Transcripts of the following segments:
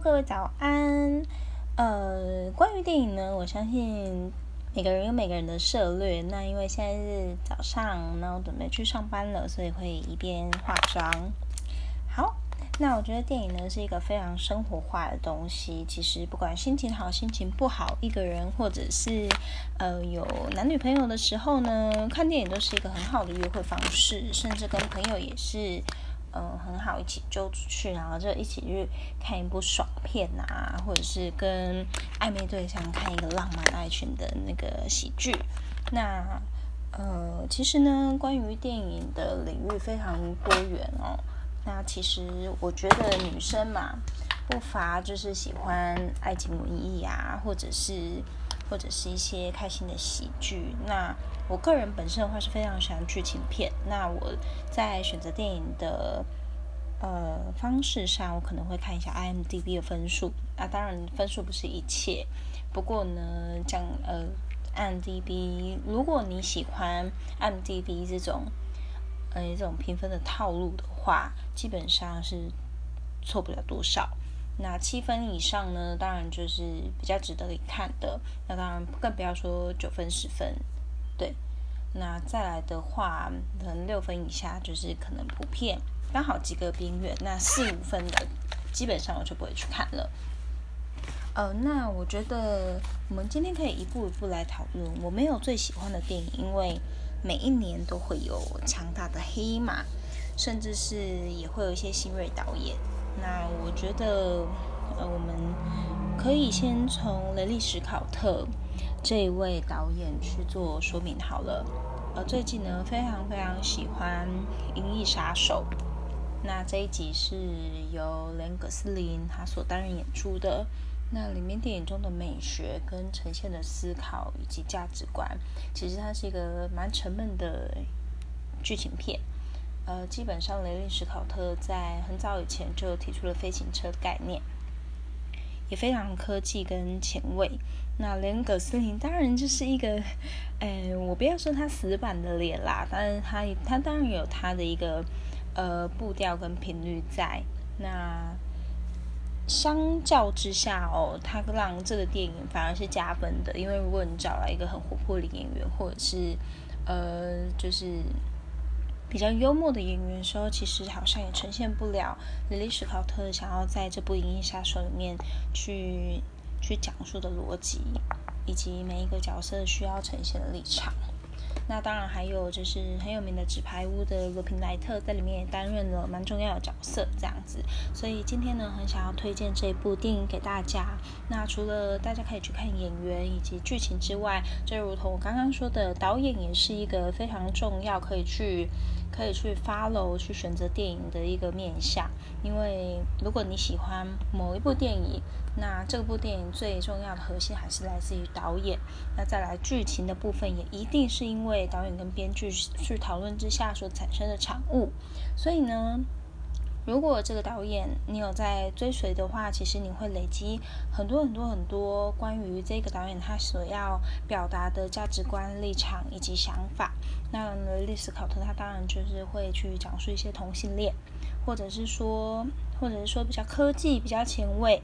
各位早安。呃，关于电影呢，我相信每个人有每个人的涉略。那因为现在是早上，那我准备去上班了，所以会一边化妆。好，那我觉得电影呢是一个非常生活化的东西。其实不管心情好、心情不好，一个人或者是呃有男女朋友的时候呢，看电影都是一个很好的约会方式，甚至跟朋友也是。嗯，很好，一起揪出去，然后就一起去看一部爽片啊，或者是跟暧昧对象看一个浪漫爱情的那个喜剧。那呃，其实呢，关于电影的领域非常多元哦。那其实我觉得女生嘛，不乏就是喜欢爱情文艺啊，或者是。或者是一些开心的喜剧。那我个人本身的话是非常喜欢剧情片。那我在选择电影的呃方式上，我可能会看一下 IMDB 的分数。啊，当然分数不是一切。不过呢，讲呃 IMDB，如果你喜欢 IMDB 这种呃这种评分的套路的话，基本上是错不了多少。那七分以上呢，当然就是比较值得一看的。那当然更不要说九分、十分，对。那再来的话，可能六分以下就是可能普遍，刚好及格边缘。那四五分的，基本上我就不会去看了。呃，那我觉得我们今天可以一步一步来讨论。我没有最喜欢的电影，因为每一年都会有强大的黑马，甚至是也会有一些新锐导演。那我觉得，呃，我们可以先从雷利·史考特这一位导演去做说明好了。呃，最近呢，非常非常喜欢《银翼杀手》。那这一集是由雷格·斯林他所担任演出的。那里面电影中的美学跟呈现的思考以及价值观，其实它是一个蛮沉闷的剧情片。呃，基本上雷利史考特在很早以前就提出了飞行车的概念，也非常科技跟前卫。那连·葛斯林当然就是一个，哎，我不要说他死板的脸啦，但是他他当然有他的一个呃步调跟频率在。那相较之下哦，他让这个电影反而是加分的，因为如果你找来一个很活泼的演员，或者是呃，就是。比较幽默的演员的时候，其实好像也呈现不了蕾莉史考特想要在这部《银翼杀手》里面去去讲述的逻辑，以及每一个角色需要呈现的立场。那当然还有就是很有名的《纸牌屋》的罗平莱特在里面也担任了蛮重要的角色，这样子。所以今天呢，很想要推荐这部电影给大家。那除了大家可以去看演员以及剧情之外，就如同我刚刚说的，导演也是一个非常重要可以去。可以去 follow 去选择电影的一个面向，因为如果你喜欢某一部电影，那这部电影最重要的核心还是来自于导演。那再来剧情的部分，也一定是因因为导演跟编剧去讨论之下所产生的产物。所以呢。如果这个导演你有在追随的话，其实你会累积很多很多很多关于这个导演他所要表达的价值观、立场以及想法。那历史考特他当然就是会去讲述一些同性恋，或者是说，或者是说比较科技、比较前卫、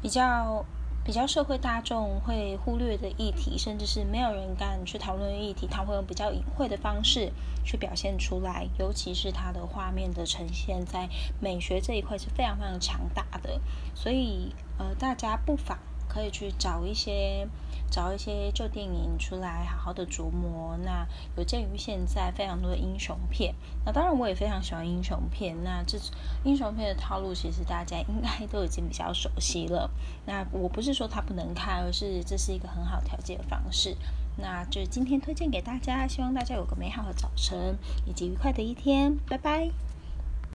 比较。比较社会大众会忽略的议题，甚至是没有人敢去讨论的议题，他会用比较隐晦的方式去表现出来。尤其是他的画面的呈现，在美学这一块是非常非常强大的。所以，呃，大家不妨。可以去找一些找一些旧电影出来，好好的琢磨。那有鉴于现在非常多的英雄片，那当然我也非常喜欢英雄片。那这英雄片的套路，其实大家应该都已经比较熟悉了。那我不是说它不能看，而是这是一个很好调节的方式。那就今天推荐给大家，希望大家有个美好的早晨以及愉快的一天。拜拜。